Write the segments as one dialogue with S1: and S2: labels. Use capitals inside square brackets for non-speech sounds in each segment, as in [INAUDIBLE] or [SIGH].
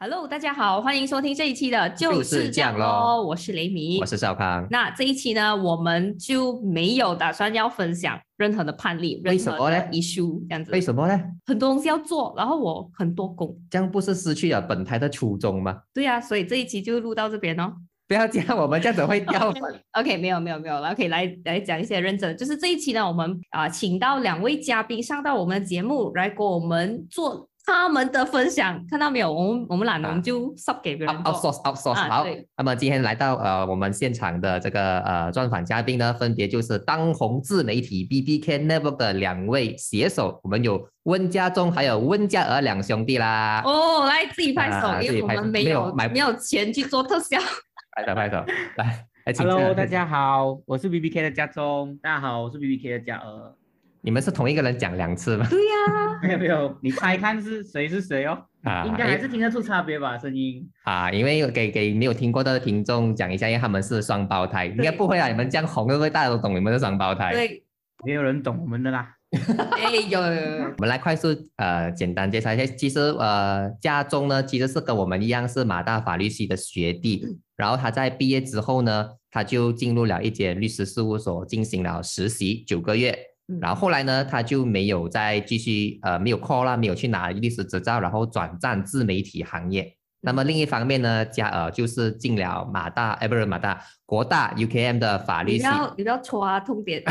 S1: Hello，大家好，欢迎收听这一期的
S2: 就是这样
S1: 咯，
S2: 咯
S1: 我是雷米
S2: 我。是少康。
S1: 那这一期呢，我们就没有打算要分享任何的判例，
S2: 为什么呢
S1: 任何的 issue 这样子
S2: 为，什么呢？
S1: 很多东西要做，然后我很多工，
S2: 这样不是失去了本台的初衷吗？
S1: 对呀、所以这一期就录到这边哦。
S2: 不要这样，我们这样子会掉粉。[LAUGHS]
S1: OK，没有没有没有了，OK，来来讲一些认真，就是这一期呢，我们啊、请到两位嘉宾上到我们的节目来给我们做他们的分享，看到没有？我们我们懒了，我们就 sub 给别人做。
S2: outsource outsource
S1: 啊
S2: 好，那么今天来到呃我们现场的这个呃专访嘉宾呢，分别就是当红自媒体 B B K Network 的两位携手，我们有温家忠还有温家娥两兄弟啦。
S1: 哦，来自己拍手，
S2: 啊
S1: 因为我们没有
S2: 没有买
S1: 没有钱去做特效。[LAUGHS]
S2: 拍手拍手，来
S3: Hello，大家好，我是 B B K 的家中。大家好，我是 B B K 的嘉娥。
S2: 你们是同一个人讲两次吗？
S1: 对呀、[LAUGHS]
S3: 没有没有，你猜看是谁是谁哦？
S2: 啊，
S3: 应该还是听得出差别吧，声音。
S2: 啊，因为给给没有听过的听众讲一下，因为他们是双胞胎，应该不会啊，你们这样红，会不会大家都懂你们是双胞胎？
S1: 对，
S3: 没有人懂我们的啦。
S1: 哎，有有有有，
S2: 我们来快速呃简单介绍一下，其实呃家中呢其实是跟我们一样是马大法律系的学弟，然后他在毕业之后呢，他就进入了一间律师事务所进行了实习九个月，
S1: 嗯
S2: 然后后来呢他就没有再继续呃没有 call 啦，没有去拿律师执照，然后转战自媒体行业。那么另一方面呢，加呃就是进了马大，哎不是马大，国大 UKM 的法律系。
S1: 你不要你不要戳啊，痛点。[LAUGHS]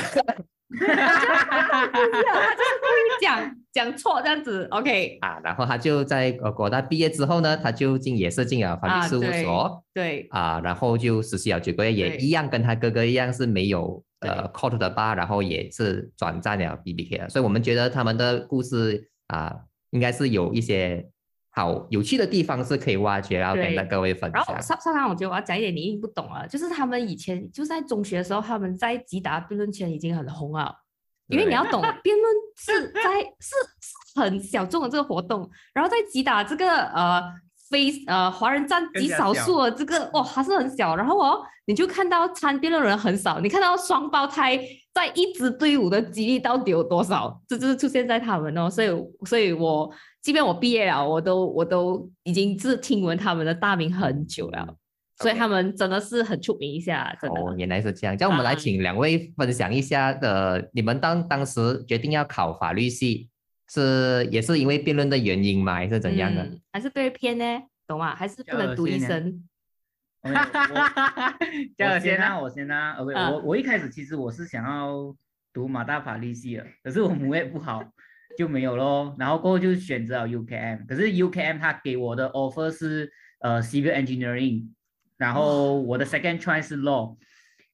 S1: 他就是故意讲讲错这样子，OK
S2: 啊，然后他就在呃国大毕业之后呢，他就进也是进了法
S1: 啊
S2: 律事务
S1: 对
S2: 所
S1: 对
S2: 啊然后就实习了九个月，也一样跟他哥哥一样是没有呃
S1: 对
S2: court 的 bar，然后也是转战了 BBK 了，所以我们觉得他们的故事啊，应该是有一些好有趣的地方是可以挖掘，然后跟
S1: 对
S2: 各位分
S1: 然后。上上上，我觉得我要讲一点你一定不懂啊，就是他们以前就是在中学的时候，他们在吉达辩论圈已经很红了。因为你要懂，辩论是在是是很小众的这个活动，然后在吉达这个呃非呃华人占极少数的这个哇还是很小，然后哦你就看到参辩的人很少，你看到双胞胎在一支队伍的几率到底有多少？这就是出现在他们哦，所以所以我即便我毕业了，我都我都已经是听闻他们的大名很久了，所以他们真的是很出名一下，真的。
S2: 哦，原来是这样。这样我们来
S1: 啊
S2: 请两位分享一下的，你们当当时决定要考法律系，是也是因为辩论的原因吗？还是怎样的？
S1: 嗯还是被骗呢？懂吗？还是不能读医
S3: 恶心呢
S1: 生？[LAUGHS]
S3: 我 [LAUGHS]
S1: 先
S3: 先啊，我先啊。OK，
S1: 啊
S3: 我我一开始其实我是想要读马大法律系的，可是我母语不好，就没有咯。然后过后就选择了 UKM，可是 UKM 他给我的 offer 是呃 civil engineering，然后我的 second choice 是 law，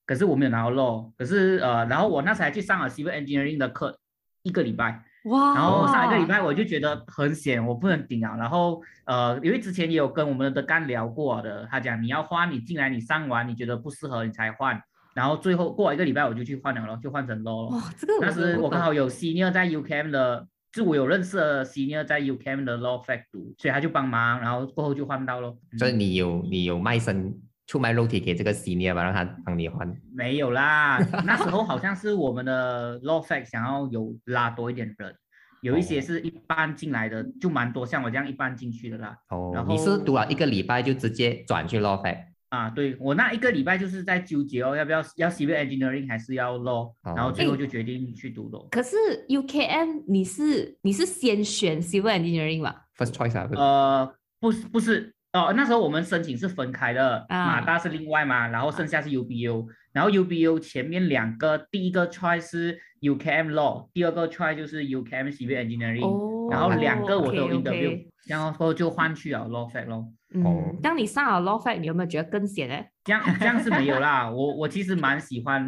S3: 可是我没有拿到 law，可是呃，然后我那时还去上了 civil engineering 的课一个礼拜。
S1: 哇！
S3: 然后上一个礼拜我就觉得很险，我不能顶啊。然后呃，因为之前也有跟我们的干聊过的，他讲你要换，你进来你上完你觉得不适合你才换。然后最后过了一个礼拜我就去换了咯，就换成 low 了。
S1: 哇，这个
S3: 当时
S1: 不懂
S3: 我刚好有 senior 在 UKM 的，就我有认识的 senior 在 UKM 的 law fact 读，所以他就帮忙，然后过后就换到咯。
S2: 所以
S3: 嗯
S2: 你有你有卖身出卖肉体给这个 senior 吧，让他帮你换。
S3: 没有啦，[LAUGHS] 那时候好像是我们的 law fac 想要有拉多一点人，有一些
S2: 哦
S3: 是一般进来的，就蛮多，像我这样一般进去的啦。
S2: 哦
S3: 然，
S2: 你是
S3: 后
S2: 读了一个礼拜就直接转去 law fac
S3: 啊，对我那一个礼拜就是在纠结哦，要不要要 civil engineering 还是要 law，、然后
S2: 哦
S3: 最后就决定去读 law。
S1: 可是 UKM 你是你是先选 civil engineering 吧
S2: ？first choice 啊？
S3: 呃，不是不是，哦、那时候我们申请是分开的，
S1: 啊
S3: 马大是另外嘛，然后剩下是 UBU，然后 UBU 前面两个，第一个 choice 是 UKM law，第二个 choice 就是 UKM civil engineering，、
S1: 哦，
S3: 然后两个我都有 interview，然后就换去了 law fac 咯。
S1: 嗯
S2: 哦，
S1: 当你上了 law fac，你有没有觉得更险呢？
S3: 这样这样是没有啦，[LAUGHS] 我我其实蛮喜欢，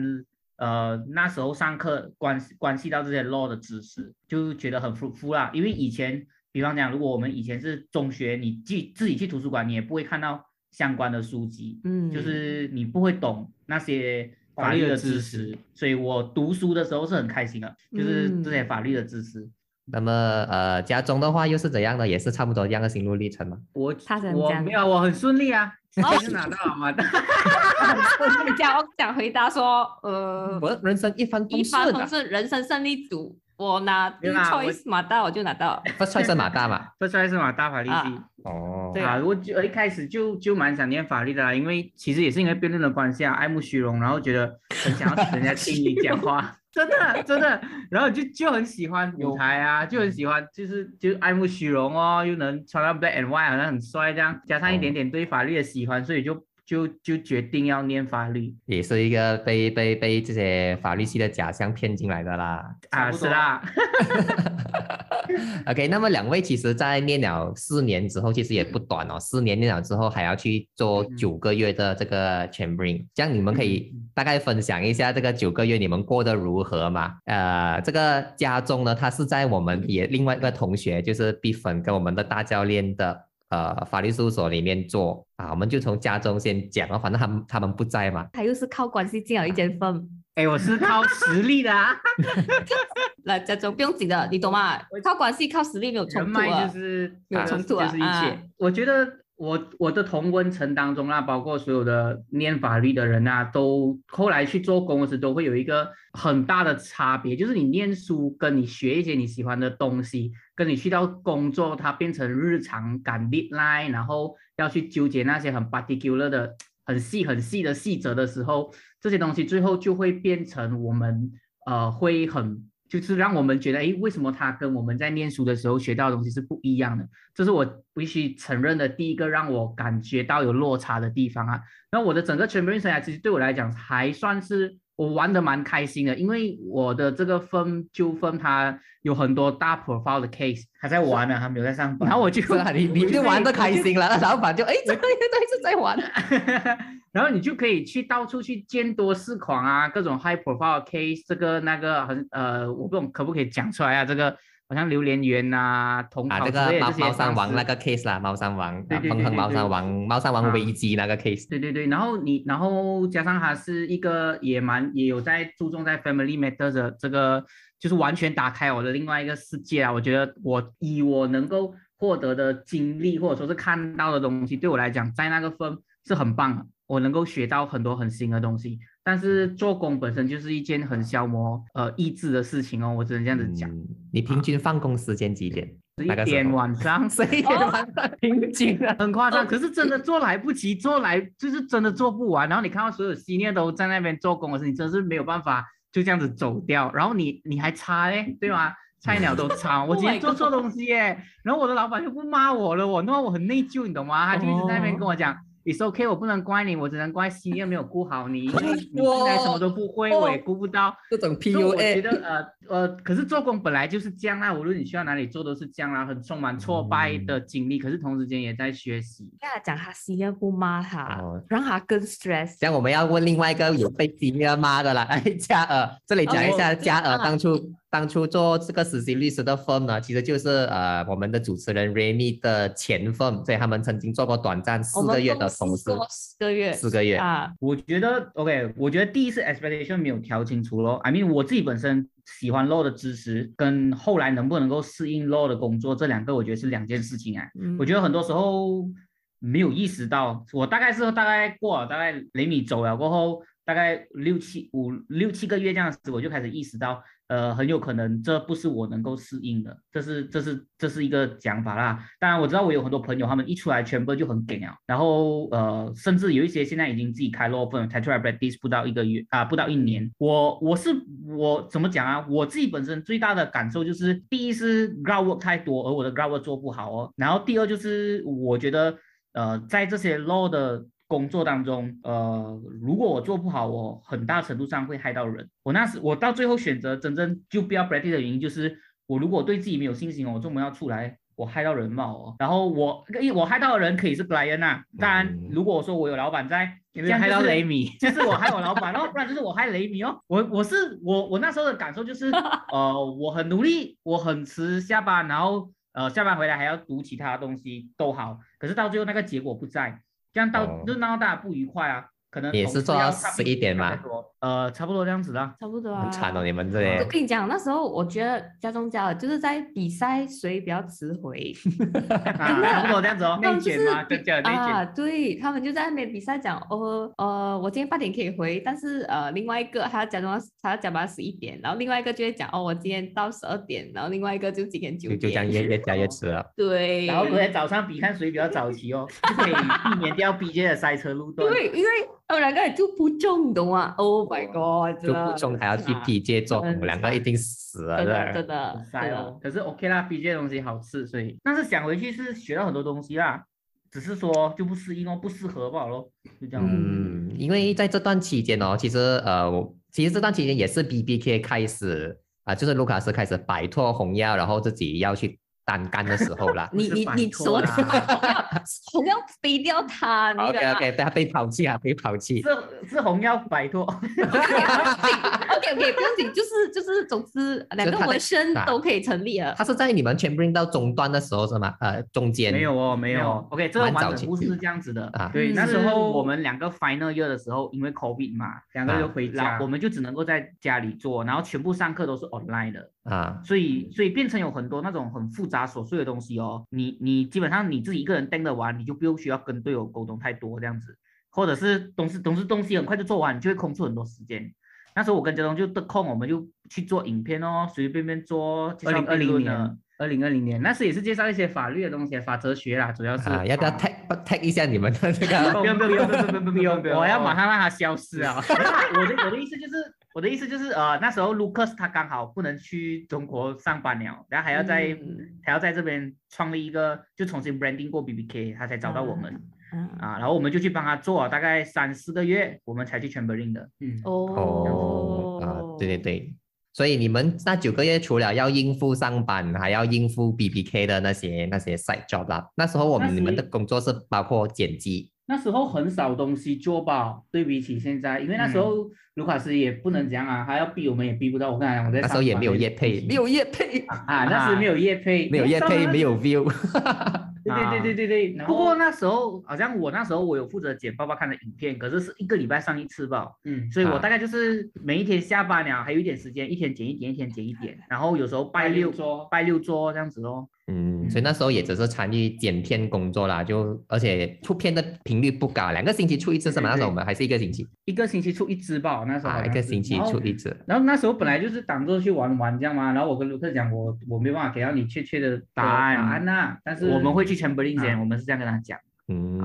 S3: 呃，那时候上课关系关系到这些 law 的知识，就觉得很 fruitful 啦。因为以前，比方讲，如果我们以前是中学，你自自己去图书馆，你也不会看到相关的书籍，
S1: 嗯，
S3: 就是你不会懂那些法律的知识，所以我读书的时候是很开心的，就是这些
S1: 嗯
S3: 法律的知识。
S2: 那么呃，家中的话又是怎样的？也是差不多这样的心路历程吗？
S3: 我我没有，我很顺利啊，直
S1: 哦
S3: 接就拿到了嘛。[LAUGHS] [LAUGHS]
S1: 你讲我想回答说，呃，
S2: 我人生一帆风
S1: 一帆
S2: 顺的
S1: 风顺，人生胜利组，我拿第一
S3: 没有啦我
S1: choice 马大我就拿到。了。[LAUGHS]
S2: first choice 是马大嘛。
S3: 这出来是马大法律系。
S1: 啊
S2: 哦，
S1: 对啊。
S4: 啊，我就一开始就就蛮想念法律的啦，因为其实也是因为辩论的关系啊，爱慕虚荣，然后觉得很想要人家听你讲话，[LAUGHS] 真的真的，然后就就很喜欢舞台啊，就很喜欢就是就爱慕虚荣哦，又能穿到 black and white 好像很帅这样，加上一点点对法律的喜欢，所以就就就决定要念法律
S2: 也是一个被被被这些法律系的假象骗进来的啦。
S4: 啊，
S1: 差不多
S4: 是啦，[LAUGHS]
S2: OK，那么两位其实，在念了四年之后，其实也不短哦。四年念了之后，还要去做
S4: 嗯
S2: 九个月的这个 chambering，这样你们可以大概分享一下这个九个月你们过得如何嘛？呃，这个家中呢，他是在我们也另外一个同学，就是毕粉跟我们的大教练的呃法律事务所里面做啊，我们就从家中先讲啊，反正他们他们不在嘛。
S1: 他又是靠关系进了一间 firm。
S4: 哎，我是靠实力的啊，[LAUGHS]
S1: 来，家中不用紧的，你懂吗？靠关系、靠实力没有
S4: 人
S1: 冲突
S4: 脉
S1: 啊
S4: 就。是
S1: 没有
S4: 啊
S1: 冲突啊
S4: 就是一切。
S1: 啊
S4: 我觉得我我的同温层当中啊，包括所有的念法律的人啊，都后来去做工时都会有一个很大的差别，就是你念书跟你学一些你喜欢的东西，跟你去到工作，它变成日常赶 deadline，然后要去纠结那些很 particular 的、很细很细的细则的时候，这些东西最后就会变成我们呃会很。就是让我们觉得，诶，为什么他跟我们在念书的时候学到的东西是不一样的？这是我必须承认的第一个让我感觉到有落差的地方啊。然后我的整个全培生涯，其实对我来讲还算是我玩的蛮开心的，因为我的这个分纠纷它有很多大 profile 的 case，还在玩呢，还没有在上班。然后我就
S2: 是啊，你就玩的开心了，那老板就哎，这个原来是在玩。[LAUGHS]
S4: 然后你就可以去到处去见多识广啊，各种 high profile case，这个那个很呃，我不懂可不可以讲出来啊？这个好像榴莲园呐、同
S2: 啊，
S4: 考
S2: 这个猫猫山王那个 case 啦，猫山王，
S4: 对
S2: 啊彭亨猫山王，猫山王
S4: 啊
S2: 危机那个 case。
S4: 对对对，然后你，然后加上他是一个也蛮也有在注重在 family matters 的这个，就是完全打开我的另外一个世界啊！我觉得我以我能够获得的经历或者说是看到的东西，对我来讲，在那个分是很棒的，我能够学到很多很新的东西。但是做工本身就是一件很消磨呃意志的事情哦，我只能这样子讲。
S2: 嗯你平均放工时间几点？
S4: 十一点晚上，[LAUGHS]
S2: 十一点晚上平均啊。
S4: 很夸张，可是真的做来不及，做来就是真的做不完。然后你看到所有 senior 都在那边做工的时候，你真是没有办法就这样子走掉。然后你你还差嘞，对吗？菜鸟都差，[LAUGHS] 我
S1: Oh
S4: 今天做错东西耶，然后我的老板就不骂我了，我那我很内疚，你懂吗？他就一直在那边跟我讲。It's OK，我不能怪你，我只能怪 senior 没有顾好你，因为 [LAUGHS] 你现在什么都不会，我也顾不到。
S2: 这种
S4: PUA，我觉得呃呃，可是做工本来就是这样啦，无论你去到哪里做都是这样啦，很充满挫败的经历，可是同时间也在学习。
S1: 跟他讲他 senior 不骂他，
S2: 哦
S1: 让他更 stress。
S2: 这样我们要问另外一个有被 senior 骂的啦，哎，嘉尔，这里讲一下
S1: 哦
S2: 嘉尔
S1: 啊
S2: 当初当初做这个实习律师的 firm 呢，其实就是呃我们的主持人 Remy 的前 firm，所以他们曾经做过短暂四个月的同事，
S1: 四个月，
S2: 四个月
S1: 啊，
S4: 我觉得 OK，我觉得第一次 expectation 没有调清楚咯。I mean，我自己本身喜欢 law 的知识，跟后来能不能够适应 law 的工作，这两个我觉得是两件事情啊。
S1: 嗯
S4: 我觉得很多时候没有意识到，我大概是大概过了大概雷米走了过后，大概六七五六七个月这样子，我就开始意识到，呃，很有可能这不是我能够适应的，这是这是这是一个讲法啦。当然我知道我有很多朋友，他们一出来全部就很给啊，然后呃，甚至有一些现在已经自己开 law firm，才出来 practice 不到一个月啊，不到一年。我我是我怎么讲啊？我自己本身最大的感受就是，第一是 groundwork 太多，而我的 groundwork 做不好哦。然后第二就是我觉得。呃，在这些 law 的工作当中，呃，如果我做不好，我很大程度上会害到人。我那时我到最后选择真正就不要 practice 的原因，就是我如果对自己没有信心哦，我做不要出来，我害到人嘛哦。然后我我害到的人可以是 Brian 呐啊，当然
S2: 嗯
S4: 如果说我有老板在，
S2: 因
S4: 这样就是
S2: 雷米，[LAUGHS]
S4: 就是我害我老板哦，[LAUGHS] 不然就是我害雷米哦。我我是我我那时候的感受就是，[LAUGHS] 呃，我很努力，我很迟下班，然后呃下班回来还要读其他东西都好，可是到最后那个结果不在，这样到、
S2: 哦
S4: 就闹到大家不愉快啊。
S3: 可能
S2: 也是做到
S3: 同事要上
S2: 11点吗？
S3: 呃，差不多这样子啦。
S1: 差不多啊。
S2: 很惨哦，你们这
S1: 里
S2: 我。
S1: 跟你讲，那时候我觉得家中家的就是在比赛谁比较迟回，[LAUGHS]
S3: 啊，差不多这样子哦。[LAUGHS]
S1: 他们就是
S4: 嘛，
S1: 比
S4: 就叫内
S1: 啊，
S4: 卷。
S1: 对他们就在那边比赛讲，哦呃，我今天八点可以回，但是呃，另外一个他要假装他要加班十一点，然后另外一个就会讲，哦，我今天到十二点，然后另外一个就今天九点，
S2: 就就这样越越加越迟了。[LAUGHS]
S1: 对，
S3: 然后昨天早上比看谁比较早起哦，就可以避免掉 BJ 的塞车路段。
S1: 对，因为他们两个就不中，你懂吗？Oh my god，
S2: 就不中还要去
S1: 啊
S2: PJ 做，我
S1: 很
S2: 们两个一定死了
S1: 真的
S2: 的。
S1: 真的
S3: 很
S1: 真的
S3: 塞哦，可是 OK 啦，BJ 的东西好吃，所以但是想回去是学到很多东西啦，只是说就不适应哦，不适合罢了咯，就这样。
S2: 嗯，因为在这段期间哦，其实呃，我其实这段期间也是 BBK 开始啊、就是卢卡斯开始摆脱红药，然后自己要去单干的时候啦。[LAUGHS]
S1: 你你你说
S3: 脱啦
S1: 红要飞掉他，你
S2: OK OK，被他被抛弃啊，被抛弃。
S3: 是是红药摆脱
S1: ，OK OK，不用紧，[LAUGHS] 就是就是，总之两个纹身
S2: 啊
S1: 都可以成立了。
S2: 他是在你们 chambering 到中端的时候是吗？呃，中间
S3: 没有哦，没有哦。OK，这个完整
S2: 期
S3: 故事是这样子的。
S2: 啊。
S3: 对，
S1: 嗯
S3: 那时候我们两个 final year 的时候，因为 COVID 嘛，两个
S2: 啊
S3: 就回家，
S4: 家
S3: 我们就只能够在家里做，然后全部上课都是 online 的，
S2: 啊，
S3: 所以所以变成有很多那种很复杂琐碎的东西哦。你你基本上你自己一个人盯得完，你就不用需要跟队友沟通太多这样子，或者是东西东西东西很快就做完，你就会空出很多时间。那时候我跟杰东就得空，我们就去做影片哦，随随便便做。
S4: 二零二零年，二零二零年，那时也是介绍一些法律的东西，法哲学啦，主要是。
S2: 啊，要不要 tag tag 一下你们的这个？[LAUGHS]
S3: 不用不用不用不用不用不用不用，
S4: 我要马上让它消失啊！
S3: 我的我的意思就是，我的意思就是，呃，那时候 Lucas 他刚好不能去中国上班了，然后还要在、
S1: 嗯
S3: 还要在这边创立一个，就重新 branding 过 BBK，他才找到我们、
S1: 嗯
S3: 啊，然后我们就去帮他做大概三四个月，我们才去 Chamberlain 的。
S4: 嗯，
S2: 哦啊，对对对，所以你们那九个月除了要应付上班，还要应付 BBK 的那些那些 side job 啦。那时候我们你们的工作是包括剪辑
S4: 那时候很少东西做吧，对比起现在，因为那时候卢卡斯也不能讲啊，他要逼我们也逼不到。我跟他讲，我在
S2: 那时候也没有业
S4: 业
S2: 配，没有业配，
S4: 啊，那时没有 [LAUGHS] 业配，
S2: 没有业配，没
S4: 有。
S2: view。
S4: 对对对对对对。
S3: 不过那时候好像我那时候我有负责剪爸爸看的影片，可是是一个礼拜上一次吧，
S4: 嗯，
S2: 啊
S3: 所以我大概就是每一天下班了，还有一点时间，一天剪一点，一天剪一点，然后有时候拜六
S4: 桌，
S3: 拜六做这样子哦。
S2: 嗯，所以那时候也只是参与剪片工作啦，就而且出片的频率不高，两个星期出一次是吗？那时候我们还是一个星期。
S4: 一个星期出一支吧，那时候好
S2: 啊，一个星期出一次。
S4: 然后那时候本来就是当做去玩玩这样嘛，然后我跟卢克讲，我我没办法给到你确切的
S3: 答案。
S4: 答案。呐、但是
S3: 我们会去 Chamberlain 前，
S4: 啊。
S3: 我们是这样跟他讲。
S2: 嗯，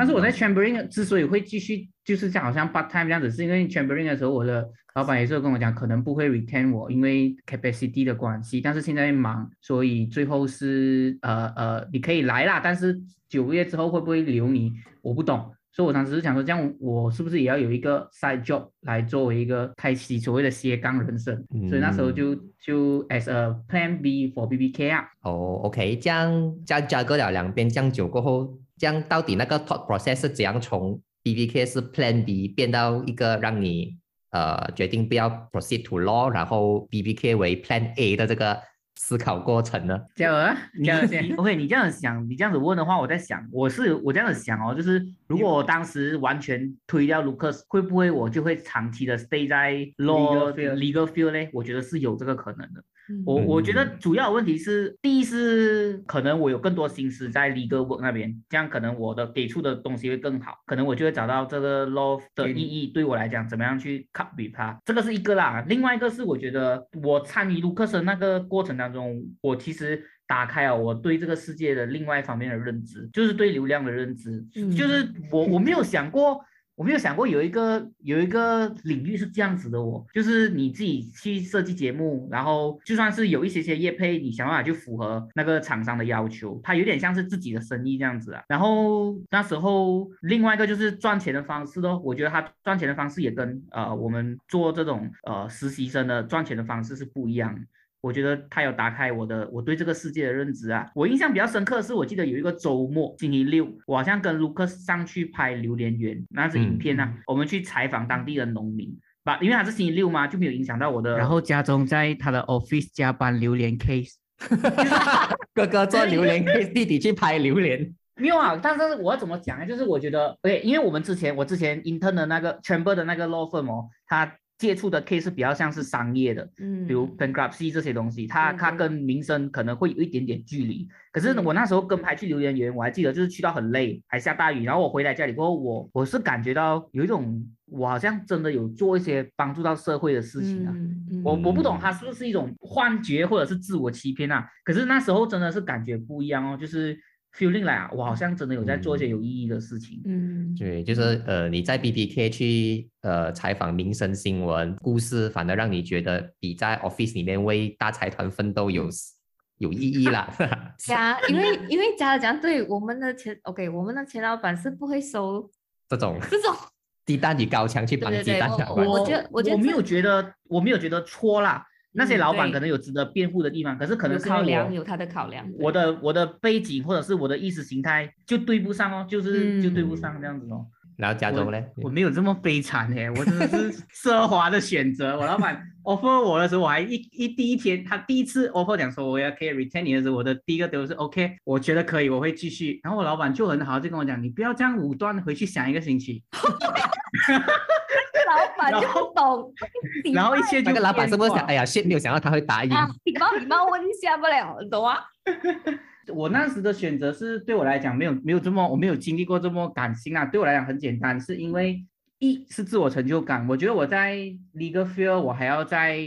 S4: 但是我在 Chamberlain 之所以会继续就是这样，好像 part time 这样子，是因为 Chamberlain 的时候，我的老板也是跟我讲，可能不会 retain 我，因为 capacity 的关系。但是现在忙，所以最后是呃呃，你可以来啦，但是九个月之后会不会留你，我不懂。所以我当时是想说，这样我是不是也要有一个 side job 来作为一个开启所谓的斜杠人生？所以那时候就就 as a plan B for BBK 啊。
S2: 哦，OK，这样这样加个了两边，这样久过后，这样到底那个 thought process 是怎样从 BBK 是 Plan B 变到一个让你呃决定不要 proceed to law，然后 BBK 为 Plan A 的这个思考过程呢？
S4: 叫啊，
S3: 你
S4: 叫先
S3: OK，你这样想，你这样子问的话，我在想，我是我这样子想哦，就是如果我当时完全推掉 Lucas，会不会我就会长期的 stay 在 law
S4: Legal field
S3: legal field 呢？我觉得是有这个可能的。
S1: 嗯
S3: 我我觉得
S2: 嗯
S3: 主要问题是，第一是可能我有更多心思在 legal work 那边，这样可能我的给出的东西会更好，可能我就会找到这个 law 的意义对我来讲怎么样去 copy 它，这个是一个啦。另外一个是我觉得我参与卢克森那个过程当中，我其实打开了我对这个世界的另外一方面的认知，就是对流量的认知，
S1: 嗯
S3: 就是我我没有想过。我没有想过有一个有一个领域是这样子的哦，就是你自己去设计节目，然后就算是有一些些业配，你想办法去符合那个厂商的要求，它有点像是自己的生意这样子啊。然后那时候另外一个就是赚钱的方式咯，我觉得他赚钱的方式也跟呃我们做这种呃实习生的赚钱的方式是不一样。我觉得他有打开我的我对这个世界的认知啊。我印象比较深刻的是，我记得有一个周末，星期六，我好像跟卢克上去拍榴莲园那支影片啊，我们去采访当地的农民。把，因为他是星期六嘛，就没有影响到我的。
S4: 然后家中在他的 office 加班榴莲 case，[LAUGHS]
S2: 哥哥做榴莲，弟弟去拍榴莲。
S3: 没有啊，但是我要怎么讲呢？就是我觉得，对，因为我们之前我之前 intern 的那个 chamber 的那个 law firm 哦，他接触的 case 比较像是商业的，
S1: 嗯，
S3: 比如 bankruptcy 这些东西，它它跟民生可能会有一点点距离。可是
S1: 嗯
S3: 我那时候跟拍去留言园，我还记得就是去到很累，还下大雨，然后我回来家里过后，我我是感觉到有一种我好像真的有做一些帮助到社会的事情啊。
S1: 嗯嗯
S3: 我我不懂它是不是一种幻觉或者是自我欺骗啊？可是那时候真的是感觉不一样哦，就是 feeling 来啊，我好像真的有在做一些有意义的事情。
S1: 嗯，
S2: 对，就是呃，你在 BBK 去呃采访民生新闻故事，反而让你觉得比在 office 里面为大财团奋斗有有意义啦。[LAUGHS]
S1: 加，因为因为加了讲，对我们的前 OK，我们的前老板是不会收
S2: 这种
S1: 这种，
S2: 鸡蛋与高墙去绑鸡蛋
S1: 我觉得我觉得
S3: 没有觉得我没有觉得错啦，那些
S1: 嗯
S3: 老板可能有值得辩护的地方，可是可能
S1: 有
S3: 是
S1: 量，有他的考量。
S3: 我的我的背景或者是我的意识形态就对不上哦，就是、就对不
S2: 嗯
S3: 上这样子哦。
S2: 然后加州呢？
S3: 我没有这么悲惨哎，我真的是 [LAUGHS] 奢华的选择。我老板 [LAUGHS] offer 我的时候，我还一一第一天，他第一次 offer 讲说我要可以 retain 你的时候，我的第一个都是 OK，我觉得可以，我会继续。然后我老板就很好，就跟我讲，你不要这样武断，回去想一个星期。[LAUGHS]
S1: 老板就
S3: 然后
S1: 不懂，
S3: 然后一
S1: 貌
S3: 切就
S2: 那个老板是不是想，哎呀，shit，没有想到他会答应。
S1: 啊，礼貌礼貌问一下不了，你懂吗？[LAUGHS]
S3: 我那时的选择是对我来讲没有没有这么我没有经历过这么感性啊，对我来讲很简单，是因为一是自我成就感，我觉得我在 legal field 我还要再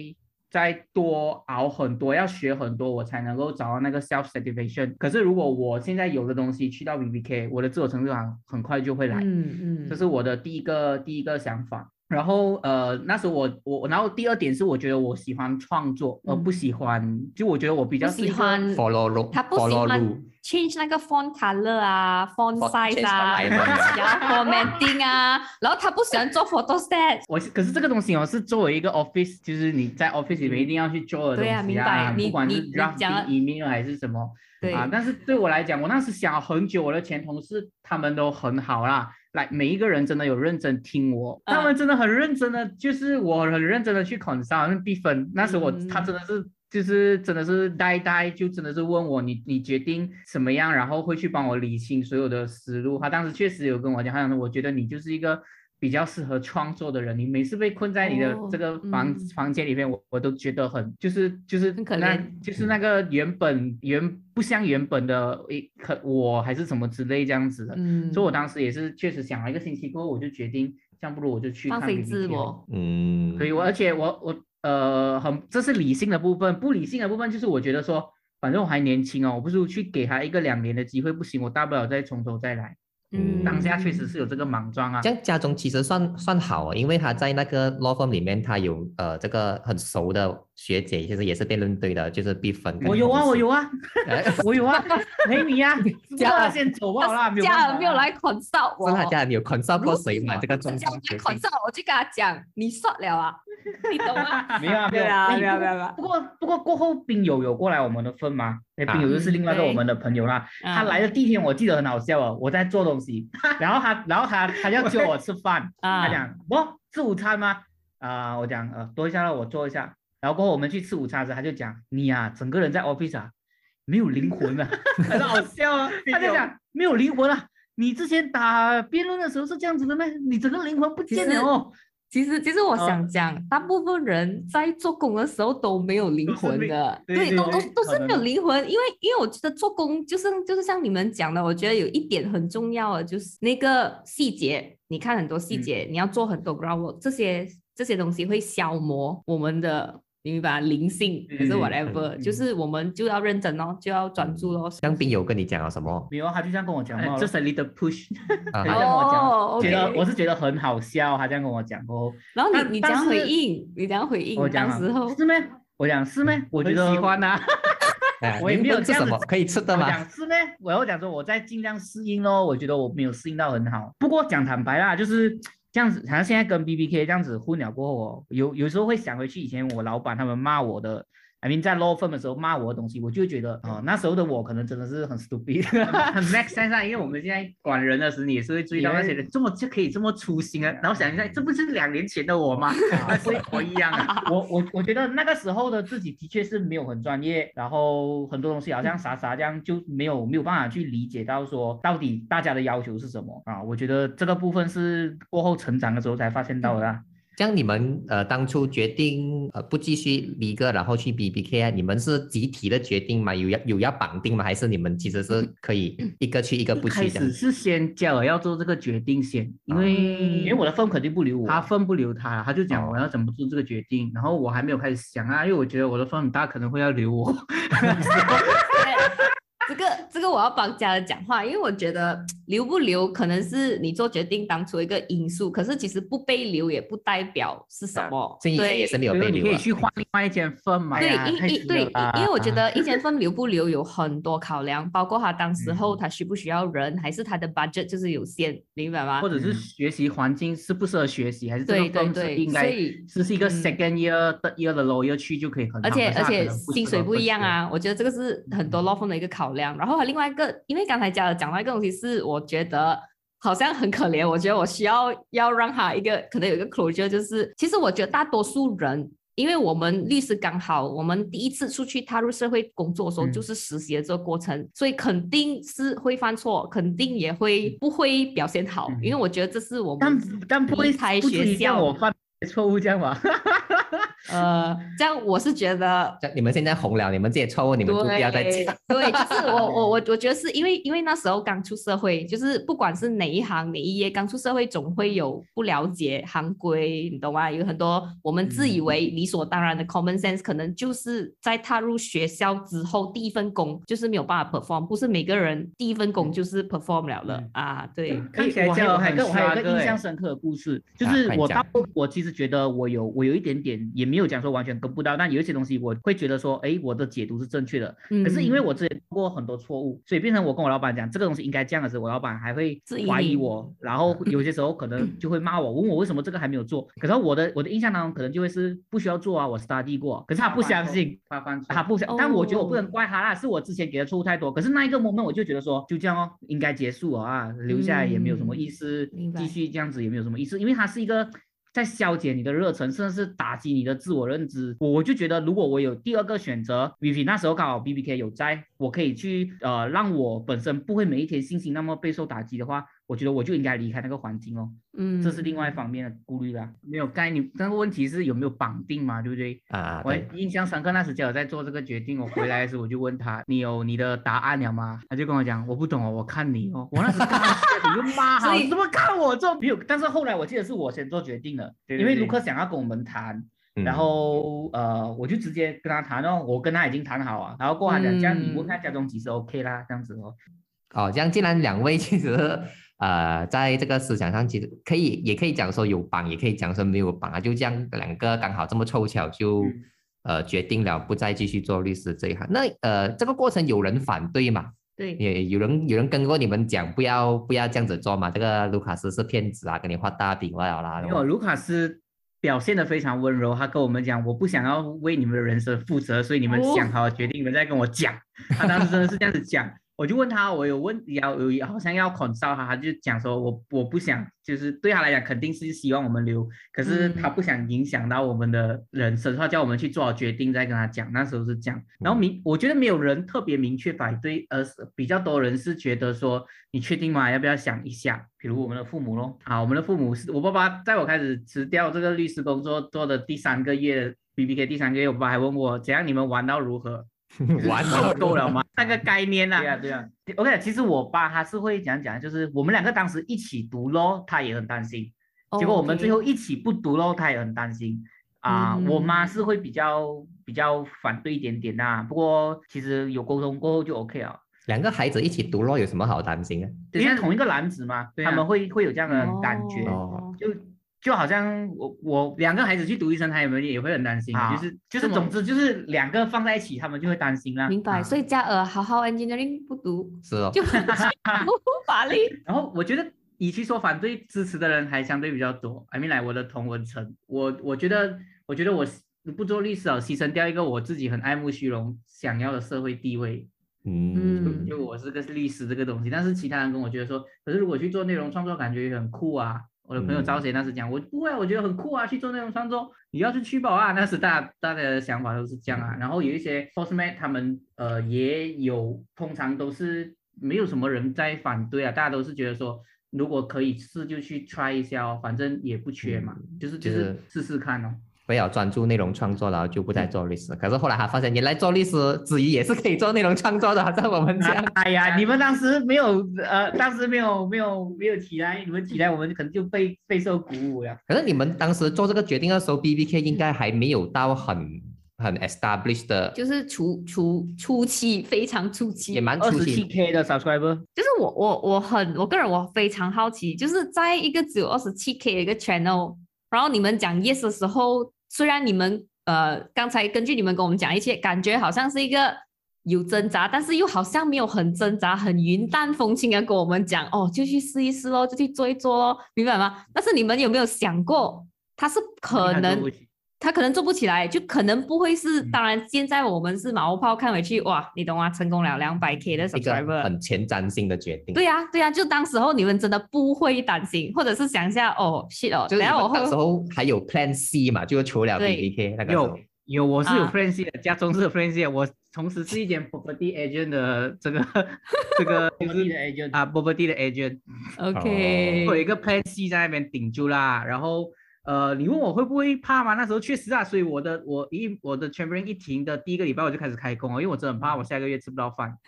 S3: 再多熬很多，要学很多，我才能够找到那个 self satisfaction。可是如果我现在有的东西去到 BBK，我的自我成就感很快就会来。
S1: 嗯嗯，
S3: 这是我的第一个第一个想法。然后呃，那时候我我，然后第二点是我觉得我喜欢创作，而不喜欢，就我觉得我比较
S1: 喜欢
S2: follow 路
S1: 他不喜
S2: ，follow
S1: 欢
S2: 路。
S1: change 那个 font color 啊，font size 啊然后 formatting 啊，然后他不喜欢做 photo set。
S3: 我是可是这个东西哦，是作为一个 office，就是你在 office 里面一定要去做的东西
S1: 对啊明白你
S3: 不管是
S1: 你你讲
S3: drafting email 还是什么
S1: 对，
S3: 啊。但是对我来讲，我那时想了很久，我的前同事他们都很好啦，来每一个人真的有认真听我，
S1: 嗯
S3: 他们真的很认真的，就是我很认真的去 consult 那 B 分，那时候我、
S1: 嗯
S3: 他真的是。就是真的是呆呆，就真的是问我你你决定什么样，然后会去帮我理清所有的思路。他当时确实有跟我讲，他讲说我觉得你就是一个比较适合创作的人，你每次被困在你的
S1: 哦
S3: 这个房、
S1: 嗯
S3: 房间里面，我我都觉得很就是就是
S1: 很可
S3: 那
S1: 怜
S3: 就是那个原本原不像原本的一可我还是什么之类这样子的。
S1: 嗯，
S3: 所以我当时也是确实想了一个星期过后，我就决定，这样不如我就去看
S1: 放飞自我。
S2: 嗯，
S3: 所以我而且我我呃很这是理性的部分，不理性的部分就是我觉得说，反正我还年轻哦，我不如去给他一个两年的机会，不行我大不了再从头再来。
S1: 嗯，
S3: 当下确实是有这个莽撞啊。
S2: 这。样家中其实算算好哦，因为他在那个 law firm 里面，他有呃这个很熟的学姐，其实也是辩论队的，就是必分。
S3: 我有啊，我有啊，
S2: 哎，[LAUGHS]
S3: 我有啊，没你呀，
S2: 这样
S3: 叫他先走好啦，[LAUGHS] 没有
S1: 家人没有来 consult 我，
S2: 是他家你有 consult 过谁嘛？这个中间。决定
S1: consult 我就跟他讲，你算了啊，[LAUGHS] 你懂吗？[LAUGHS] [LAUGHS]
S3: 没有啊，没有
S1: 对啊
S3: 哎
S1: 没有没有
S3: 不过不过过后病友有过来我们的分吗，那病友就是另外一个
S1: 嗯
S3: 我们的朋友啦。他
S1: 啊
S3: 来的第一天我记得很好笑哦，我在做东西，然后他然后他他要叫我吃饭，
S1: 啊
S3: 他讲我吃午餐吗？啊、我讲呃多一下了，我做一下。然后过后我们去吃午餐时，他就讲你呀、整个人在 office 啊没有灵魂啊，很好笑啊。他就讲没有灵魂啊，你之前打辩论的时候是这样子的吗？你整个灵魂不见了哦。
S1: 其实，其实我
S3: 哦
S1: 想讲，大部分人在做工的时候都没有灵魂的，
S3: 对对
S1: 都都都是没有灵魂，因为因为我觉得做工就是就是像你们讲的，我觉得有一点很重要的就是那个细节，你看很多细
S3: 嗯。
S1: 节，你要做很多 groundwork，这些这些东西会消磨我们的。你明白灵性还是
S3: 嗯
S1: whatever，、
S3: 嗯
S1: 就是我们就要认真哦，就要专注哦。
S2: 江斌有跟你讲了什么？
S3: 没有，他就这样跟我讲话咯。
S4: 呃这是 a little push，
S2: 啊
S3: 他这样跟我讲，
S1: 哦
S3: 觉得我是觉得很好笑，他这样跟我讲过。
S1: 然后你你怎样回应？你怎样回应？
S3: 我讲
S1: 时候
S3: 是咩？我讲是咩？我觉得
S4: 喜欢呐、[LAUGHS]
S2: 哎
S3: 我也没有这样子
S2: 什么可以吃的
S3: 我
S2: 吗？
S3: 讲是咩？我要讲说我在尽量适应咯，我觉得我没有适应到很好。不过讲坦白啦，就是这样子，好像现在跟 B B K 这样子混了过后哦，有有时候会想回去以前我老板他们骂我的 I mean 在 law firm 的时候骂我的东西，我就觉得啊、那时候的我可能真的是很 stupid。[LAUGHS]
S4: 很 make sense 啊，因为我们现在管人的时候，你也是会注意到那些人这么就可以这么粗心啊。然后想一下，这不是两年前的我吗？[LAUGHS] 啊，是一模一样啊。[LAUGHS]
S3: 我我我觉得那个时候的自己的确是没有很专业，然后很多东西好像傻傻这样就没有没有办法去理解到说到底大家的要求是什么啊。我觉得这个部分是过后成长的时候才发现到的、啊。
S2: 这样你们呃当初决定呃不继续离个，然后去 BBK 啊，你们是集体的决定吗？有要有要绑定吗？还是你们其实是可以一个去一个不去这样
S4: 始？是先叫我要做这个决定先，因为
S3: 因为我的 firm 肯定不留我，
S4: 他份不留他，他就讲
S2: 哦
S4: 我要怎么做这个决定，然后我还没有开始想啊，因为我觉得我的份很大，可能会要留我。[LAUGHS] [LAUGHS]
S1: 这个这个我要帮家人讲话，因为我觉得留不留可能是你做决定当初一个因素，可是其实不被留也不代表是什么。
S2: 所以以前也是没有
S4: 被留你可以。去换另外一间分嘛。
S1: 对，因因对，因因为我觉得一间分留不留有很多考量，包括他当时候他需不需要人，还是他的 budget 就是有限，明白吗
S4: 或？者是
S3: 嗯
S4: 学习环境适不适合学习，还是这
S1: 对
S4: 个分是
S1: 对对
S4: 应该
S1: 所以
S4: 是是一个
S1: 嗯
S4: second year、third year 的 lawyer 去就可以很好，
S1: 而且而且薪水不。一样啊，我觉得这个是很多 law firm 的一个考量。然后另外一个，因为刚才讲的讲到一个东西是，我觉得好像很可怜，我觉得我需要要让他一个可能有一个 closure，就是其实我觉得大多数人。因为我们律师刚好，我们第一次出去踏入社会工作的时候，
S3: 嗯
S1: 就是实习的这个过程，所以肯定是会犯错，肯定也会不会表现好。因为我觉得这是我
S3: 但
S1: 们
S3: 但不会
S1: 离开学校
S3: 我犯错误这样吧？[LAUGHS]
S1: 呃，这样我是觉得
S2: 你们现在红了，你们这些错误你们就不要再
S1: 对
S2: 讲。[LAUGHS]
S1: 对，就是我 [LAUGHS] 我我我觉得是因为因为那时候刚出社会，就是不管是哪一行哪一业，刚出社会总会有不了解行规，你懂吗？有很多我们自以为理所当然的 common sense，可能就是在踏入学校之后第一份工就是没有办法 perform，不是每个人第一份工就是 perform 了了、
S3: 嗯。
S1: 啊，对。
S4: 看起来
S3: 我还有个我还有一个印象深刻的故事，就
S2: 啊
S3: 是我
S2: 快讲。
S3: 到我其实觉得我有我有一点点也没有讲说完全跟不到，但有一些东西我会觉得说，哎，我的解读是正确的。可是因为
S1: 嗯
S3: 我之前做过很多错误，所以变成我跟我老板讲这个东西应该这样的时候，我老板还会怀疑我，然后 [LAUGHS] 有些时候可能 [LAUGHS] 就会骂我，问我为什么这个还没有做。可是我的我的印象当中可能就会是不需要做啊，我 study 过，可是他不相信。
S4: 他
S3: 不相，但我觉得我不能
S1: 哦
S3: 怪他啦，是我之前给的错误太多。可是那一个 moment 我就觉得说，就这样哦，应该结束了啊，留下来也没有什么意思，继续这样子也没有什么意思，因为它是一个在消解你的热忱，甚至是打击你的自我认知。我就觉得，如果我有第二个选择，Vivi 那时候刚好 BBK 有在，我可以去呃让我本身不会每一天信心那么备受打击的话，我觉得我就应该离开那个环境哦，
S1: 嗯，
S3: 这是另外一方面的顾虑啦。
S4: 没有概念。但是问题是有没有绑定嘛，对不对？
S2: 啊，
S4: 我，印象深刻，那时叫我在做这个决定，我回来的时候我就问他：“你有你的答案了吗？”他就跟我讲：“我不懂哦，我看你哦。”我那时刚刚你就骂好，
S1: 所以
S4: 你怎么看我做？
S3: 没有，但是后来我记得是我先做决定的，
S4: 对对对
S3: 因为卢克想要跟我们谈，
S2: 嗯
S3: 然后呃，我就直接跟他谈哦，我跟他已经谈好啊，然后过后他讲，这样你问
S1: 嗯
S3: 看家中几时 OK 啦，这样子哦。
S2: 哦，这样既然两位其实呃，在这个思想上其实可以，也可以讲说有绑，也可以讲说没有绑啊，就这样两个刚好这么凑巧就、
S4: 嗯
S2: 呃决定了不再继续做律师这一行。那呃这个过程有人反对嘛？
S1: 对，
S2: 也有人有人跟过你们讲不要不要这样子做嘛？这个卢卡斯是骗子啊，给你画大饼了啦。
S4: 因为卢卡斯表现的非常温柔，他跟我们讲：“我不想要为你们的人生负责，所以你们
S1: 哦
S4: 想好决定，你们再跟我讲。”他当时真的是这样子讲。我就问他，我有问题要有好像要 consult 他，他就讲说我我不想，就是对他来讲肯定是希望我们留，可是他
S1: 嗯
S4: 不想影响到我们的人生，他叫我们去做好决定再跟他讲。那时候是这样，然后明我觉得没有人特别明确反对，而是比较多人是觉得说你确定吗？要不要想一下？
S3: 比如我们的父母咯，
S4: 啊，我们的父母是我爸爸，在我开始辞掉这个律师工作做的第三个月，BBK 第三个月，我爸还问我怎样你们玩到如何，[LAUGHS]
S2: 玩
S4: 够够了吗？[LAUGHS] 那个概念呐、
S3: 对呀、对呀、OK，其实我爸他是会讲讲，就是我们两个当时一起读咯，他也很担心。结果我们最后一起不读咯，他也很担心。啊、我妈是会比较比较反对一点点呐、不过其实有沟通过后就 OK 了。
S2: 两个孩子一起读咯，有什么好担心的？
S3: 因为同一个男子嘛，
S4: 啊
S3: 他们会会有这样的感觉，
S2: 哦
S3: 就就好像我我
S4: 两个孩子去读医生，他有没有也会很担心，
S3: 啊，
S4: 就是
S3: 就是总之就是两个放在一起，他们就会担心啦。
S1: 明白。
S3: 啊
S1: 所以嘉尔好好 engineering 不读，
S2: 是哦，
S1: 就不去读法律。[LAUGHS]
S4: 然后我觉得，与其说反对，支持的人还相对比较多。I mean，来我的同文层，我我觉得，我觉得我不做律师啊，牺牲掉一个我自己很爱慕虚荣、想要的社会地位。
S2: 嗯，
S4: 就我是个律师这个东西，但是其他人跟我觉得说，可是如果去做内容创作，感觉也很酷啊。我的朋友招谁那时讲，我不会，我觉得很酷啊，去做内容创作，你要去取保啊。那时大大家的想法都是这样啊。然后有一些 postman 他们呃也有，通常都是没有什么人在反对啊，大家都是觉得说，如果可以试就去 try 一下哦，反正也不缺嘛，就是就是试试看哦。
S2: 不要专注内容创作，然后就不再做律师。可是后来他发现，原来做律师子怡也是可以做内容创作的，[LAUGHS] 在我们家。
S3: 哎呀，你们当时没有呃，当时没有没有没有起来，你们起来，我们可能就备备受鼓舞了。
S2: 可是你们当时做这个决定的时候，B B K 应该还没有到很很 established 的，
S1: 就是初初初期非常初期，
S2: 也蛮初期。
S3: 七 K 的 subscriber，
S1: 就是我我我很我个人我非常好奇，就是在一个只有二十七 K 的一个 channel。然后你们讲 yes 的时候，虽然你们呃刚才根据你们跟我们讲一些，感觉好像是一个有挣扎，但是又好像没有很挣扎，很云淡风轻的跟我们讲，哦，就去试一试咯，就去做一做咯，明白吗？但是你们有没有想过，他是可能？他可能做不起来，就可能不会是。当然，现在我们是马后炮看回去，哇，你懂吗？成功了两百 K 的 subscriber，
S2: 很前瞻性的决定。
S1: 对呀，对呀，就当时候你们真的不会担心，或者是想一下，哦，shit 哦，
S2: 然
S1: 后我
S2: 那时候还有 Plan C 嘛，就除了 BBK 那个
S4: 有有，我是有 Plan C 的，家中是有 Plan C 的，我同时是一间 property agent 的这个 [LAUGHS] 这个 [LAUGHS]
S3: property 的 agent
S4: 啊，property 的 agent。
S1: OK，
S4: 有一个 Plan C 在那边顶住啦，然后。呃，你问我会不会怕吗？那时候确实啊，所以我的我一我的全部人一停的第一个礼拜我就开始开工哦，因为我真的很怕我下个月吃不到饭。[LAUGHS]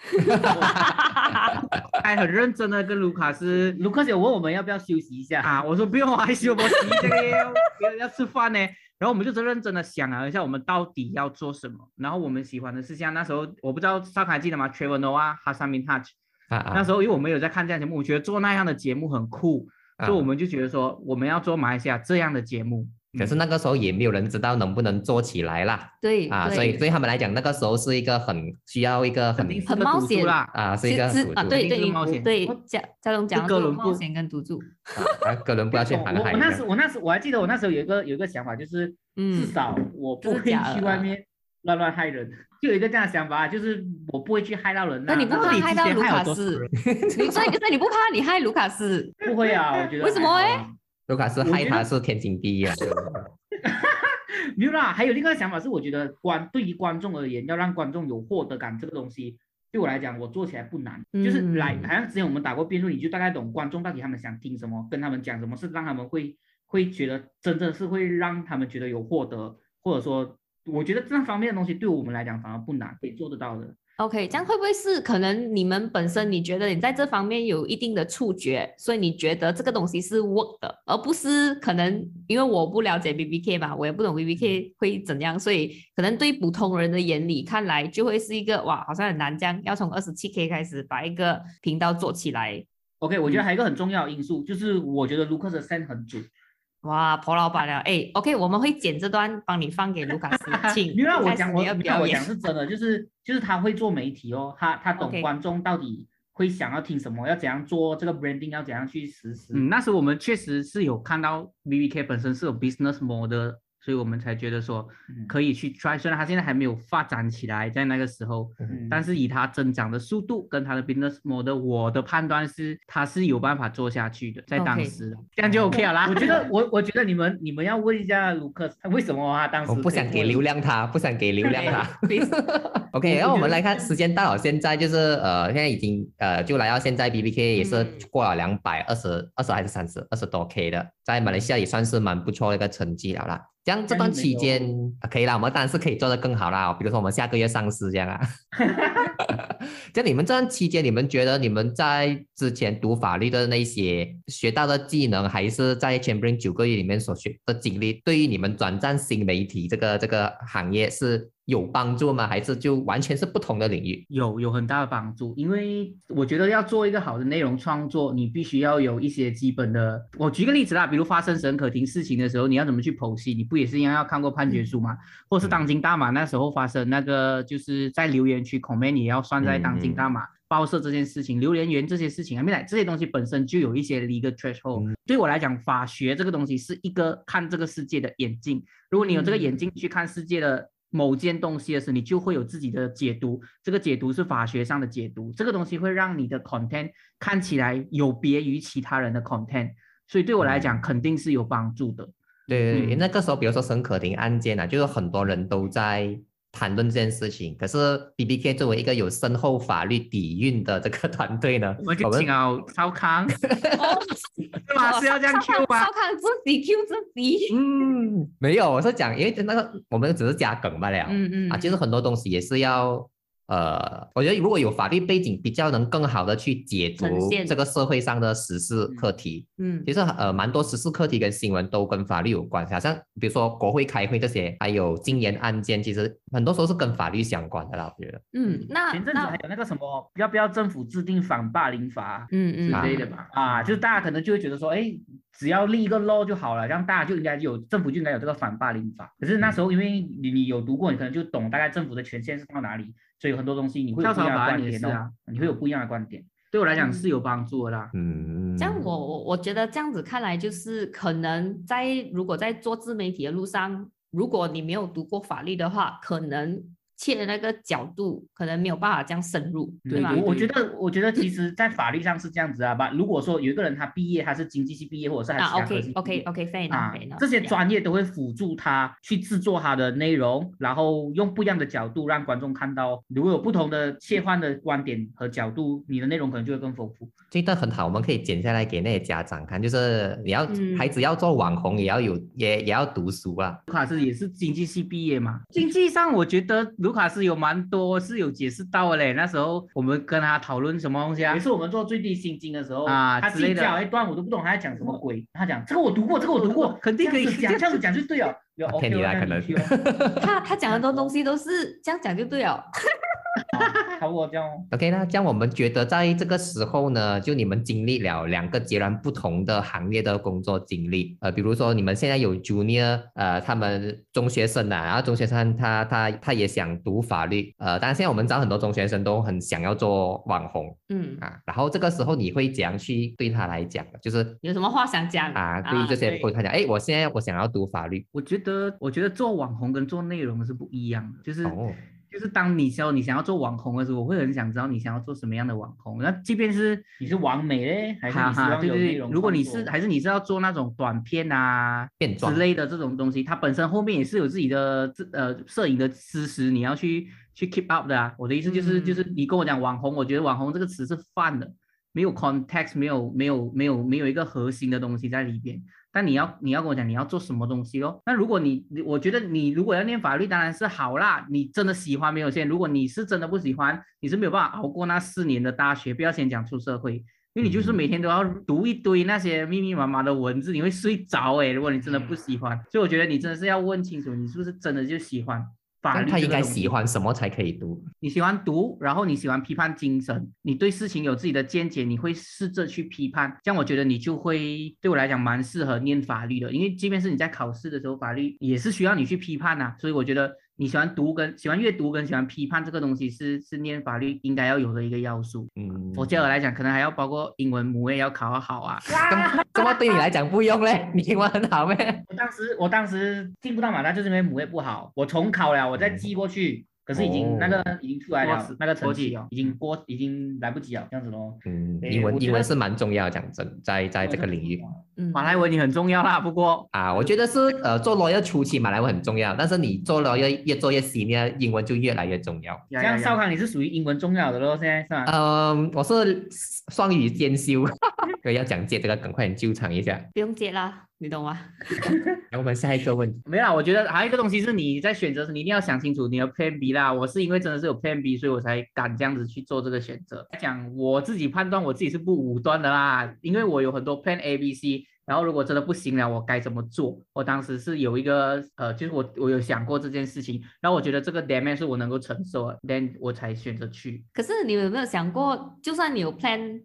S4: 还很认真的跟卢卡斯，
S3: 卢卡斯有问我们要不要休息一下
S4: 啊？我说不用，还休我这个要要要吃饭呢。然后我们就是认真的想了一下，我们到底要做什么。然后我们喜欢的是像那时候我不知道少凯记得吗？Travel Noah h a s a m i n Touch。啊那时候因为我们有在看这样节目，我觉得做那样的节目很酷。所以我们就觉得说，我们要做马来西亚这样的节目，
S2: 可是那个时候也没有人知道能不能做起来啦。[LAUGHS]
S1: 对
S2: 啊，所以对他们来讲，那个时候是一个很需要一个很
S1: 很冒险
S4: 啦。
S2: 啊，是一个
S1: 啊，对对
S4: 冒险，
S1: 对加加龙讲
S4: 哥伦
S1: 冒险跟赌注。
S2: 啊，哥伦布要去航海。
S3: 我那时我那时我还记得我那时候有一个有一个想法，就是至少我不会去外面。乱乱害人，就有一个这样的想法，就是我不会去害到人。
S1: 那你不怕害到卢卡斯？你所以 [LAUGHS] 所以你不怕你害卢卡斯？
S3: 不会啊，我觉得。
S1: 为什么哎？
S2: 卢卡斯害他是天经地义啊。[LAUGHS]
S3: 没有啦，还有另一个想法是，我觉得观对于观众而言，要让观众有获得感，这个东西对我来讲，我做起来不难。就是来，好像之前我们打过辩论，你就大概懂观众到底他们想听什么，跟他们讲什么是让他们会会觉得真正是会让他们觉得有获得，或者说。我觉得这方面的东西对我们来讲反而不难，可以做得到的。
S1: OK，这样会不会是可能你们本身你觉得你在这方面有一定的触觉，所以你觉得这个东西是 work 的，而不是可能因为我不了解 BBK 吧，我也不懂 BBK 会怎样，所以可能对普通人的眼里看来就会是一个哇，好像很难这样，要从二十七 K 开始把一个频道做起来。
S3: OK，我觉得还有一个很重要的因素就是我觉得卢克的 send 很准。
S1: 哇，婆老板了，哎，OK，我们会剪这段帮你放给卢卡斯，[LAUGHS] 请。
S3: 因为我讲我我讲是真的，就是就是他会做媒体哦，他他懂观众到底会想要听什么，要怎样做这个 branding，要怎样去实施。
S4: 嗯，那时我们确实是有看到 B B K 本身是有 business model。所以我们才觉得说可以去 try，虽然它现在还没有发展起来，在那个时候，但是以它增长的速度跟它的 business model，我的判断是它是有办法做下去的，在当时，这样就 OK 了啦。
S3: 我觉得 [LAUGHS] 我我觉得你们你们要问一下卢克，为什么他当时
S2: 我不想给流量他，不想给流量他。[LAUGHS] [LAUGHS] OK，然后我们来看时间到了，现在就是呃现在已经呃就来到现在 B B K 也是过了两百二十二十还是三十二十多 K 的，在马来西亚也算是蛮不错的一个成绩了啦。这样这段期间可以啦，我们当然是可以做得更好啦。比如说我们下个月上市这样啊。[LAUGHS] 在你们这段期间，你们觉得你们在之前读法律的那些学到的技能，还是在 Chamberlain 九个月里面所学的经历，对于你们转战新媒体这个这个行业是有帮助吗？还是就完全是不同的领域？
S4: 有有很大的帮助，因为我觉得要做一个好的内容创作，你必须要有一些基本的。我举个例子啦，比如发生沈可婷事情的时候，你要怎么去剖析？你不也是一样要看过判决书吗？或是当今大马那时候发生那个，就是在留言区 comment 也要算在当今大马报社这件事情，榴莲园这些事情还，没来这些东西本身就有一些 legal threshold。对我来讲，法学这个东西是一个看这个世界的眼镜。如果你有这个眼镜去看世界的某件东西的时候，你就会有自己的解读。这个解读是法学上的解读，这个东西会让你的 content 看起来有别于其他人的 content。所以对我来讲，肯定是有帮助的。
S2: 对对对，那个时候，比如说沈可婷案件啊，就是很多人都在。谈论这件事情，可是 B B K 作为一个有深厚法律底蕴的这个团队呢，
S4: 我们就请啊超康，[LAUGHS] 是吗？是要这样 Q 吗？
S1: 超康自己 Q 自己。
S2: 嗯，没有，我是讲，因为那个我们只是加梗罢了。
S1: 嗯嗯
S2: 啊，其实很多东西也是要。呃，我觉得如果有法律背景，比较能更好的去解读这个社会上的时事课题。
S1: 嗯，
S2: 其实呃，蛮多时事课题跟新闻都跟法律有关，好像比如说国会开会这些，还有禁言案件，其实很多时候是跟法律相关的啦。我觉得。
S1: 嗯，那
S3: 前阵子还有那个什么，要不要政府制定反霸凌法？
S1: 嗯嗯
S3: 之类的嘛？啊，就是大家可能就会觉得说，哎。只要立一个 law 就好了，这样大家就应该有政府就应该有这个反霸凌法。可是那时候因为你你有读过，你可能就懂大概政府的权限是到哪里，所以很多东西你会有不一样的观点哦。你会有不一样的观点，
S4: 对我来讲是有帮助的啦。
S2: 嗯，
S1: 这样我我我觉得这样子看来就是可能在如果在做自媒体的路上，如果你没有读过法律的话，可能。切的那个角度可能没有办法这样深入，对吧？
S3: 我我觉得，我觉得其实，在法律上是这样子啊吧。如果说有一个人他毕业，他是经济系毕业，或者是
S1: 啊，OK OK OK，非常非常，
S3: 这些专业都会辅助他去制作他的内容，然后用不一样的角度让观众看到。如果有不同的切换的观点和角度，你的内容可能就会更丰富。
S2: 这段很好，我们可以剪下来给那些家长看，就是你要孩子要做网红，也要有也也要读书啊。
S4: 卢卡斯也是经济系毕业嘛，经济上我觉得卢卡斯有蛮多是有解释到的嘞。那时候我们跟他讨论什么东西啊？
S3: 也是我们做最低薪金的时候
S4: 啊，
S3: 他自己讲一段我都不懂他在讲什么鬼。他讲这个我读过，这个我读过，[LAUGHS]
S4: 肯定可以
S3: 讲这样子讲就对了。
S2: 骗你啦，可能。
S1: 他他讲很多东西都是这样讲就对了。
S3: 好，我这样。
S2: OK，那这样我们觉得在这个时候呢，就你们经历了两个截然不同的行业的工作经历，呃，比如说你们现在有 Junior，呃，他们中学生啊，然后中学生他他他也想读法律，呃，当然现在我们知道很多中学生都很想要做网红，
S1: 嗯
S2: 啊，然后这个时候你会怎样去对他来讲？就是
S1: 有什么话想讲
S2: 啊？对于这些会他讲，哎，我现在我想要读法律，
S4: 我觉得我觉得做网红跟做内容是不一样的，就是。就是当你说你想要做网红的时候，我会很想知道你想要做什么样的网红。那即便是
S3: 你是完美嘞，还是你希望有内容？
S4: 如果你是还是你是要做那种短片啊之类的这种东西，它本身后面也是有自己的这呃摄影的知识，你要去去 keep up 的啊。我的意思就是就是你跟我讲网红，我觉得网红这个词是泛的，没有 context，没有没有没有没有一个核心的东西在里边。但你要你要跟我讲你要做什么东西咯？那如果你我觉得你如果要念法律当然是好啦，你真的喜欢没有先。如果你是真的不喜欢，你是没有办法熬过那四年的大学。不要先讲出社会，因为你就是每天都要读一堆那些密密麻麻的文字，你会睡着诶。如果你真的不喜欢，所以我觉得你真的是要问清楚，你是不是真的就喜欢。
S2: 他应该喜欢什么才可以读？
S4: 你喜欢读，然后你喜欢批判精神，你对事情有自己的见解，你会试着去批判，这样我觉得你就会对我来讲蛮适合念法律的，因为即便是你在考试的时候，法律也是需要你去批判呐，所以我觉得。你喜欢读跟喜欢阅读跟喜欢批判这个东西是是念法律应该要有的一个要素。
S2: 嗯，
S4: 我接我来讲，可能还要包括英文母语要考好啊。
S2: 怎么对你来讲不用嘞？[LAUGHS] 你英文很好咩？
S3: 我当时我当时进不到马大，就是因为母语不好。我重考了，我再寄过去。可是已经那个已经出来了，那个成绩已经过，已经来不及了，这样子咯。
S2: 嗯，英文英文是蛮重要，讲真，在在这个领域，
S1: 嗯，
S4: 马来文也很重要啦。不过
S2: 啊，我觉得是呃，做 lawyer 初期马来文很重要，但是你做 lawyer 越做越细呢，英文就越来越重要。
S3: 这样少康你是属于英文重要的咯，现在是吧？
S2: 嗯，我是双语兼修。[LAUGHS] 对，要讲解这个，赶快点救场一下。
S1: 不用接啦，你懂吗？[LAUGHS]
S2: 来，我们下一个问题。
S4: 没啦，我觉得还有一个东西是你在选择时，你一定要想清楚你的 Plan B 啦。我是因为真的是有 Plan B，所以我才敢这样子去做这个选择。讲我自己判断我自己是不武断的啦，因为我有很多 Plan A、B、C。然后如果真的不行了，我该怎么做？我当时是有一个呃，就是我我有想过这件事情，然后我觉得这个 damage 是我能够承受的，then 我才选择去。
S1: 可是你有没有想过，就算你有 Plan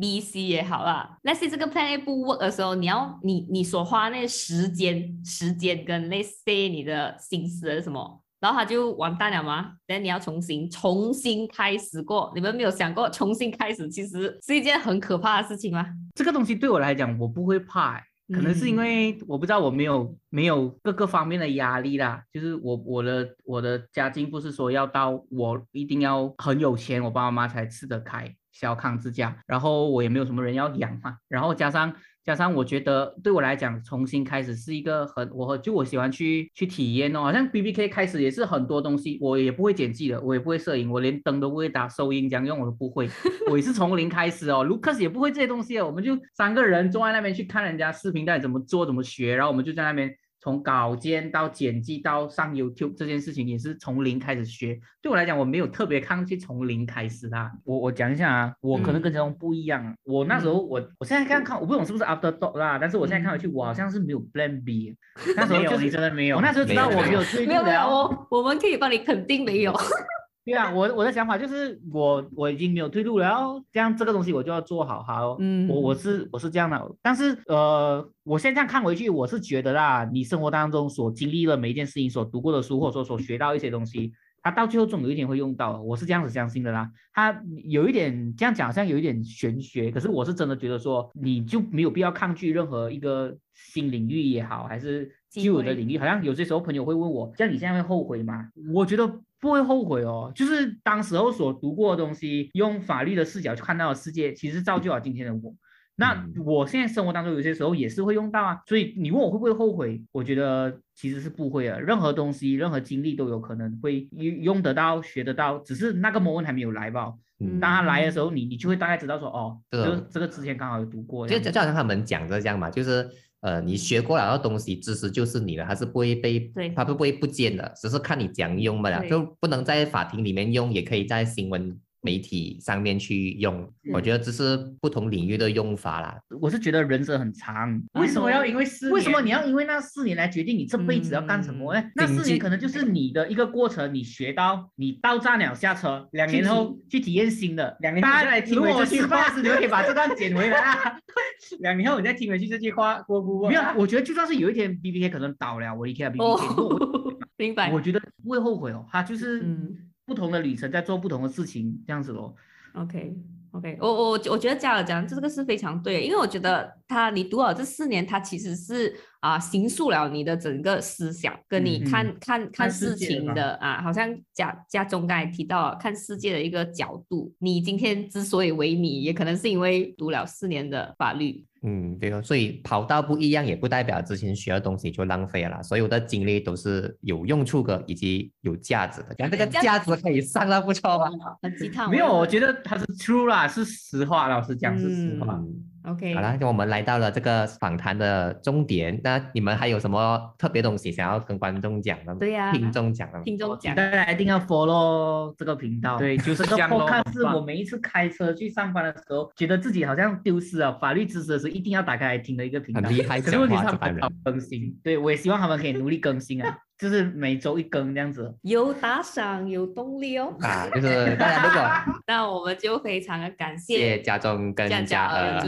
S1: B、C 也好啦，Let's say 这个 Plan A 不 work 的时候，你要你你所花那时间、时间跟 Let's say 你的心思是什么？然后他就完蛋了吗？等你要重新重新开始过，你们没有想过重新开始其实是一件很可怕的事情吗？
S4: 这个东西对我来讲，我不会怕、欸，可能是因为我不知道我没有没有各个方面的压力啦，就是我我的我的家境不是说要到我一定要很有钱，我爸爸妈妈才吃得开小康之家，然后我也没有什么人要养嘛，然后加上。加上我觉得对我来讲，重新开始是一个很我就我喜欢去去体验哦，好像 B B K 开始也是很多东西，我也不会剪辑的，我也不会摄影，我连灯都不会打，收音这样用我都不会，[LAUGHS] 我也是从零开始哦。Lucas 也不会这些东西哦，我们就三个人坐在那边去看人家视频，到底怎么做怎么学，然后我们就在那边。从稿件到剪辑到上 YouTube 这件事情也是从零开始学。对我来讲，我没有特别抗拒从零开始啦。
S3: 我我讲一下啊，我可能跟这种不一样。我那时候我我现在看看，我不懂是不是 Afterthought 啦，但是我现在看回去，我好像是没有 Plan B。[LAUGHS] 那时候就是
S4: 你真的没有。
S3: 我那时候知道我没有没有没有。
S1: 我我们可以帮你肯定没有。[LAUGHS]
S3: 对啊，我我的想法就是我我已经没有退路了，这样这个东西我就要做好好。嗯，我我是我是这样的，但是呃，我现在看回去，我是觉得啦，你生活当中所经历的每一件事情，所读过的书，或者说所学到一些东西，它到最后总有一天会用到。我是这样子相信的啦。它有一点这样讲，好像有一点玄学，可是我是真的觉得说，你就没有必要抗拒任何一个新领域也好，还是旧有的领域。好像有些时候朋友会问我，像你现在会后悔吗？我觉得。不会后悔哦，就是当时候所读过的东西，用法律的视角去看到的世界，其实造就了今天的我。那我现在生活当中有些时候也是会用到啊，所以你问我会不会后悔，我觉得其实是不会的。任何东西、任何经历都有可能会用用得到、学得到，只是那个 moment 还没有来吧。当他来的时候，你你就会大概知道说，哦，这个这个之前刚好有读过。
S2: 就就好像他们讲的这样嘛，就是。呃，你学过了的东西，知识就是你的，它是不会被，它不会不见的，只是看你怎样用罢了，就不能在法庭里面用，也可以在新闻。媒体上面去用，我觉得这是不同领域的用法啦。
S3: 我是觉得人生很长，为什么要因为四？为什么你要因为那四年来决定你这辈子要干什么呢？那四年可能就是你的一个过程，你学到，你到站了下车，两年后去体验新的。两年后再来听回这句话时，你可以把这段剪回来啊。[LAUGHS] 两年后你再听回去这句话，过不过？没有，我觉得就算是有一天 B B K 可能倒了，我离开 B B K，
S1: 明白？
S3: 我觉得不会后悔哦，他就是嗯。不同的旅程在做不同的事情，这样子咯。
S1: OK OK，我我我觉得嘉尔讲这个是非常对，因为我觉得他你读好这四年，他其实是啊形塑了你的整个思想，跟你看看看事情的啊，好像家家中刚才提到看世界的一个角度。你今天之所以为你，也可能是因为读了四年的法律。
S2: 嗯，对哦，所以跑道不一样，也不代表之前学的东西就浪费了。所有的经历都是有用处的，以及有价值的。讲这个价值可以上到不错吧？
S1: 很鸡汤。
S3: 没有，我觉得它是 true 啦，是实话。老实讲是实话。
S1: OK，
S2: 好了，那我们来到了这个访谈的终点。那你们还有什么特别东西想要跟观众讲的？
S1: 对呀，
S2: 听众讲的。
S1: 听众讲，
S3: 大家一定要 follow 这个频道。
S4: 对，就是
S3: 这个 podcast 是我每一次开车去上班的时候，觉得自己好像丢失了法律知识的时候，一定要打开来听的一个频道。
S2: 很厉害，
S3: 可是问题是他们更新。对，我也希望他们可以努力更新啊。就是每周一更这样子，
S1: 有打赏有动力哦。
S2: 啊，就是大家如果，[LAUGHS]
S1: 那我们就非常的感谢，
S2: 谢家中跟家
S1: 儿，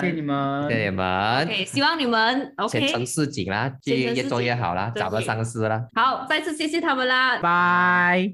S3: 谢谢你们，
S2: 谢谢你们。
S1: OK，希望你们 OK，
S2: 成市井啦，越越做越好啦，找到上司啦。
S1: 好，再次谢谢他们啦，
S3: 拜。